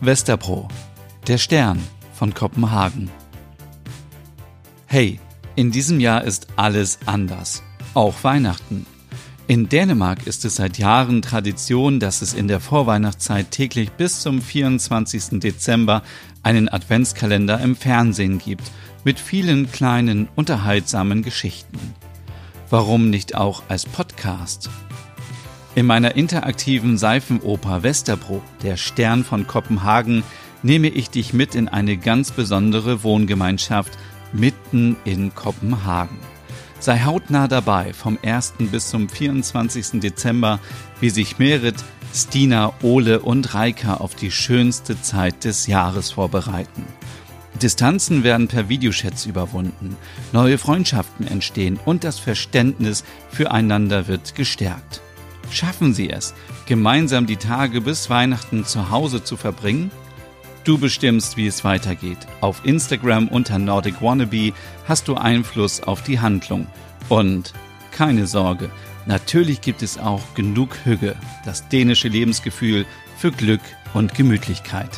Westerpro, der Stern von Kopenhagen. Hey, in diesem Jahr ist alles anders, auch Weihnachten. In Dänemark ist es seit Jahren Tradition, dass es in der Vorweihnachtszeit täglich bis zum 24. Dezember einen Adventskalender im Fernsehen gibt, mit vielen kleinen, unterhaltsamen Geschichten. Warum nicht auch als Podcast? In meiner interaktiven Seifenoper Westerbro, der Stern von Kopenhagen, nehme ich dich mit in eine ganz besondere Wohngemeinschaft mitten in Kopenhagen. Sei hautnah dabei vom 1. bis zum 24. Dezember, wie sich Merit, Stina, Ole und Reika auf die schönste Zeit des Jahres vorbereiten. Distanzen werden per Videochats überwunden, neue Freundschaften entstehen und das Verständnis füreinander wird gestärkt. Schaffen Sie es, gemeinsam die Tage bis Weihnachten zu Hause zu verbringen? Du bestimmst, wie es weitergeht. Auf Instagram unter Nordic Wannabe hast du Einfluss auf die Handlung. Und keine Sorge, natürlich gibt es auch genug Hüge, das dänische Lebensgefühl für Glück und Gemütlichkeit.